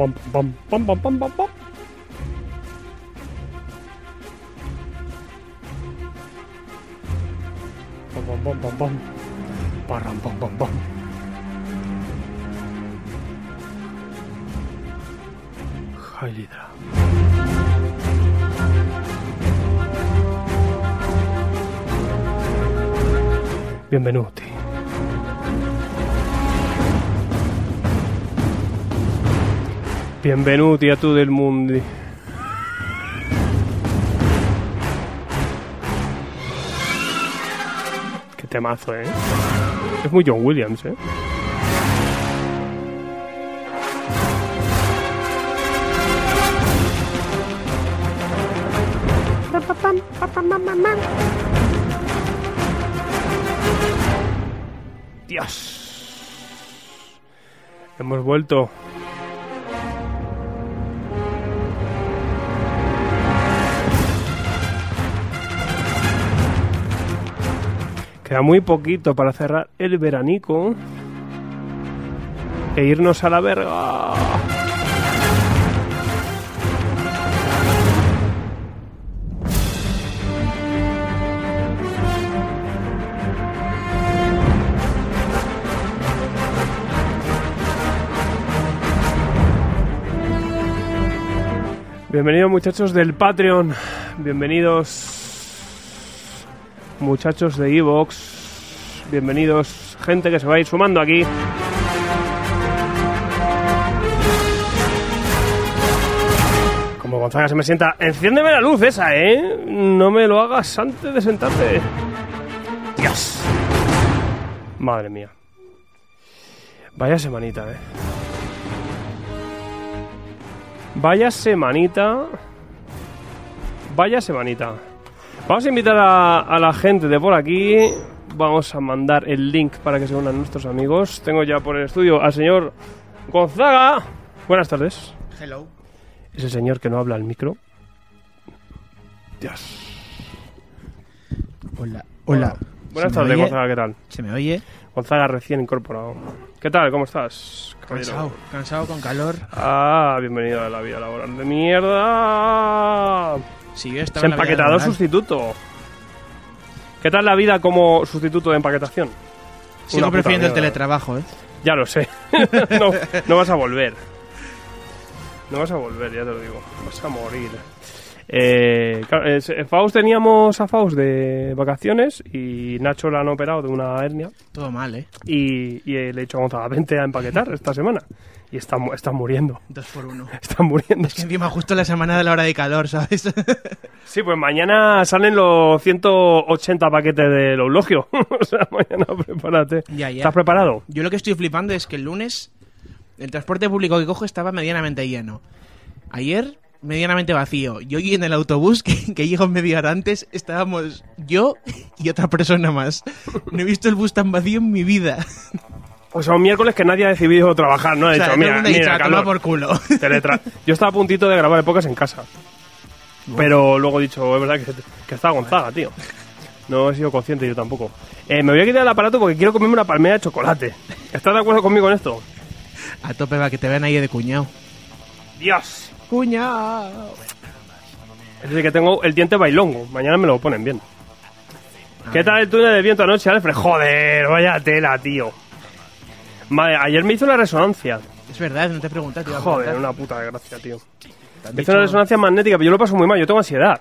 pam, pam, pam, pam, pam, pam. Pam, pam, pam, pam, pam. Parram, pam, pam, pam. Hydra. Benvenuti. Benvenuti a tutto il mondo. Qué temazo, ¿eh? Es muy John Williams, ¿eh? Dios. Hemos vuelto. Queda muy poquito para cerrar el veranico e irnos a la verga. Bienvenidos muchachos del Patreon, bienvenidos muchachos de Evox, bienvenidos gente que se va a ir sumando aquí. Como Gonzaga se me sienta, enciéndeme la luz esa, ¿eh? No me lo hagas antes de sentarte. Dios. Madre mía. Vaya semanita, ¿eh? Vaya semanita. Vaya semanita. Vamos a invitar a, a, la gente de por aquí. Vamos a mandar el link para que se unan nuestros amigos. Tengo ya por el estudio al señor Gonzaga. Buenas tardes. Hello. Es el señor que no habla al micro. Dios. Hola. Hola. Buenas ¿Se me tardes, oye? Gonzaga, ¿qué tal? ¿Se me oye? Gonzaga recién incorporado. ¿Qué tal? ¿Cómo estás? caballero? Cansado. Cansado con calor. Ah, bienvenido a la vida laboral de mierda. Sí, yo estaba Se en la vida empaquetador sustituto. ¿Qué tal la vida como sustituto de empaquetación? Sigo Una prefiriendo el teletrabajo, ¿eh? Ya lo sé. no, no vas a volver. No vas a volver, ya te lo digo. Vas a morir. Eh, claro, eh, Faust teníamos a Faust de vacaciones y Nacho la han operado de una hernia Todo mal, ¿eh? y, y le he dicho a Gonzaga, vente a empaquetar esta semana. Y está, mu- está muriendo. Dos por uno. Está muriendo. Es que encima justo la semana de la hora de calor, ¿sabes? Sí, pues mañana salen los 180 paquetes del eulogio. o sea, mañana prepárate. Ya, ya. ¿Estás preparado? yo lo que estoy flipando es que el lunes el transporte público que cojo estaba medianamente lleno. Ayer, medianamente vacío. Y hoy en el autobús, que, que llego media hora antes, estábamos yo y otra persona más. No he visto el bus tan vacío en mi vida. O sea, un miércoles que nadie ha decidido trabajar, ¿no? Ha O sea, dicho, mira, mira, "A tomar calor". por culo. Yo estaba a puntito de grabar épocas en casa. Pero luego he dicho, es verdad que, que estaba Gonzaga, tío. No he sido consciente yo tampoco. Eh, me voy a quitar el aparato porque quiero comerme una palmera de chocolate. ¿Estás de acuerdo conmigo en esto? A tope va, que te vean ahí de cuñado. Dios. Cuñado. Es decir, que tengo el diente bailongo. Mañana me lo ponen bien. ¿Qué tal el túnel de viento anoche, Alfred? Joder, vaya tela, tío. Madre, ayer me hizo una resonancia. Es verdad, no te preguntas, te Joder, una puta desgracia, tío. Me hizo una resonancia magnética, pero yo lo paso muy mal, yo tengo ansiedad.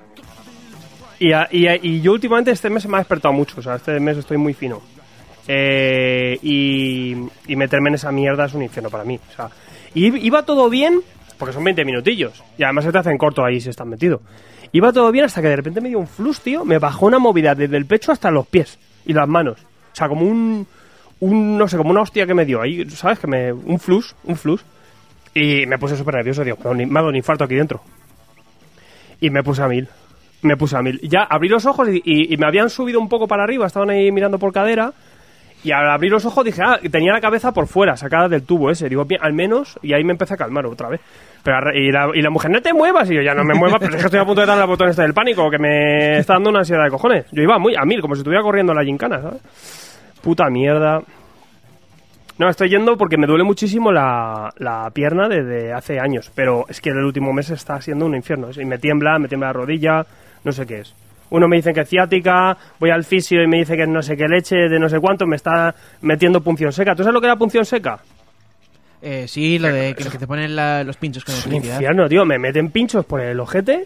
Y, a- y, a- y yo últimamente este mes me ha despertado mucho, o sea, este mes estoy muy fino. Eh, y, y meterme en esa mierda es un infierno para mí. O sea, y iba todo bien, porque son 20 minutillos. Y además se te hacen corto ahí si estás metido. Iba todo bien hasta que de repente me dio un flux, tío. Me bajó una movida desde el pecho hasta los pies y las manos. O sea, como un, un no sé, como una hostia que me dio ahí, ¿sabes? Que me, un flux, un flux. Y me puse súper nervioso, digo, me ha dado un infarto aquí dentro. Y me puse a mil. Me puse a mil. Ya abrí los ojos y, me habían subido un poco para arriba, estaban ahí mirando por cadera. Y al abrir los ojos dije, ah, tenía la cabeza por fuera, sacada del tubo ese. Digo, bien, al menos, y ahí me empecé a calmar otra vez. Pero, arre- y, la, y la mujer, no te muevas. Y yo, ya no me muevas, pero es que estoy a punto de darle al botón este del pánico, que me está dando una ansiedad de cojones. Yo iba muy a mil, como si estuviera corriendo la gincana, ¿sabes? Puta mierda. No, estoy yendo porque me duele muchísimo la, la pierna desde hace años, pero es que el último mes está siendo un infierno. Y me tiembla, me tiembla la rodilla, no sé qué es. Uno me dice que es ciática, voy al fisio y me dice que es no sé qué leche, de no sé cuánto, me está metiendo punción seca. ¿Tú sabes lo que era punción seca? Eh, sí, lo de que, que te ponen la- los pinchos con Es un infierno, tío. Me meten pinchos por el ojete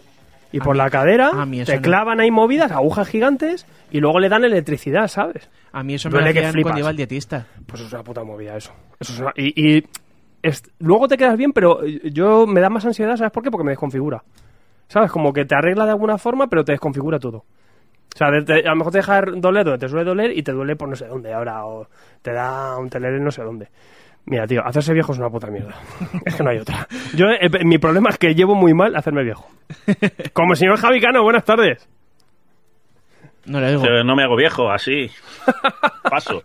y por mí- la cadera, te no. clavan ahí movidas, agujas gigantes y luego le dan electricidad, ¿sabes? A mí eso me lo Duele que hacían cuando iba al dietista. Pues eso es una puta movida eso. Eso es una- Y, y es- luego te quedas bien, pero yo me da más ansiedad, ¿sabes por qué? Porque me desconfigura. ¿Sabes? Como que te arregla de alguna forma, pero te desconfigura todo. O sea, de- te- a lo mejor te deja doler donde te suele doler y te duele por no sé dónde ahora, o te da un teler en no sé dónde. Mira, tío, hacerse viejo es una puta mierda. es que no hay otra. Yo, eh, mi problema es que llevo muy mal hacerme viejo. Como el señor Javi Cano, buenas tardes. No lo digo. Pero no me hago viejo, así. Paso.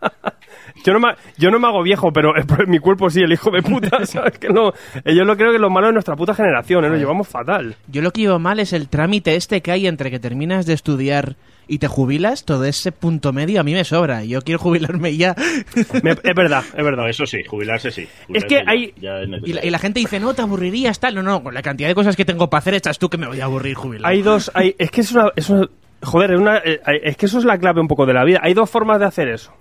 Yo no, me, yo no me hago viejo, pero pero mi cuerpo sí, el hijo de puta, ¿sabes? Que no, eh, yo lo creo que es lo malo de nuestra puta generación, ¿eh? Lo llevamos fatal. Yo lo que llevo mal es el trámite este que hay entre que terminas de estudiar y te jubilas. Todo ese punto medio a mí me sobra. Yo quiero jubilarme ya. Me- es verdad, es verdad. No, eso sí, jubilarse sí. Es que ya- hay- ya es Y la, necesario. y la gente dice, no, te aburrirías, tal. No, no, con la cantidad de cosas que tengo para hacer, estás tú que me voy a aburrir jubilado. Hay dos, hay, es que es una, es una- joder, es, una, eh, es que eso es la clave un poco de la vida. Hay dos formas de hacer eso.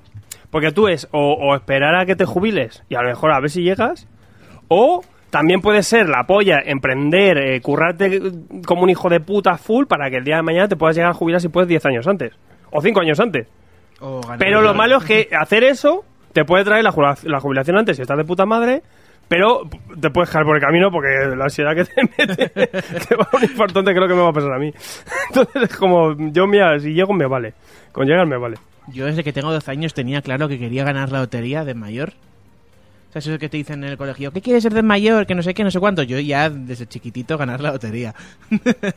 Porque tú es o, o esperar a que te jubiles y a lo mejor a ver si llegas, o también puede ser la polla, emprender, eh, currarte eh, como un hijo de puta full para que el día de mañana te puedas llegar a jubilar si puedes 10 años antes. O 5 años antes. Pero lo malo es que hacer eso te puede traer la, la jubilación antes si estás de puta madre, pero te puedes dejar por el camino porque la ansiedad que te mete te va a un infarto antes que me va a pasar a mí. Entonces es como, yo mira, si llego me vale. Con llegar me vale. Yo desde que tengo 12 años tenía claro que quería ganar la lotería de mayor. ¿Sabes eso que te dicen en el colegio? ¿Qué quieres ser de mayor? Que no sé qué, no sé cuánto. Yo ya desde chiquitito ganar la lotería.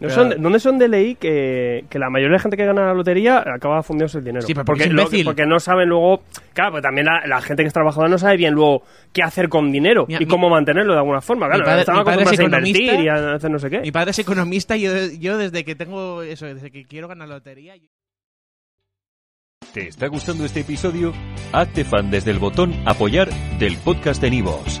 ¿No son, ¿Dónde son de ley que, que la mayoría de gente que gana la lotería acaba fundiéndose el dinero? Sí, pero porque porque, es lo- porque no saben luego... Claro, pues también la, la gente que es trabajadora no sabe bien luego qué hacer con dinero y mi- cómo mantenerlo de alguna forma. Claro, padre- están mi padre es acostumbrados a invertir y economista. a hacer no sé qué. Mi padre es economista y yo, yo desde que tengo eso, desde que quiero ganar la lotería... yo- ¿Te está gustando este episodio? Hazte fan desde el botón Apoyar del podcast de Nivos.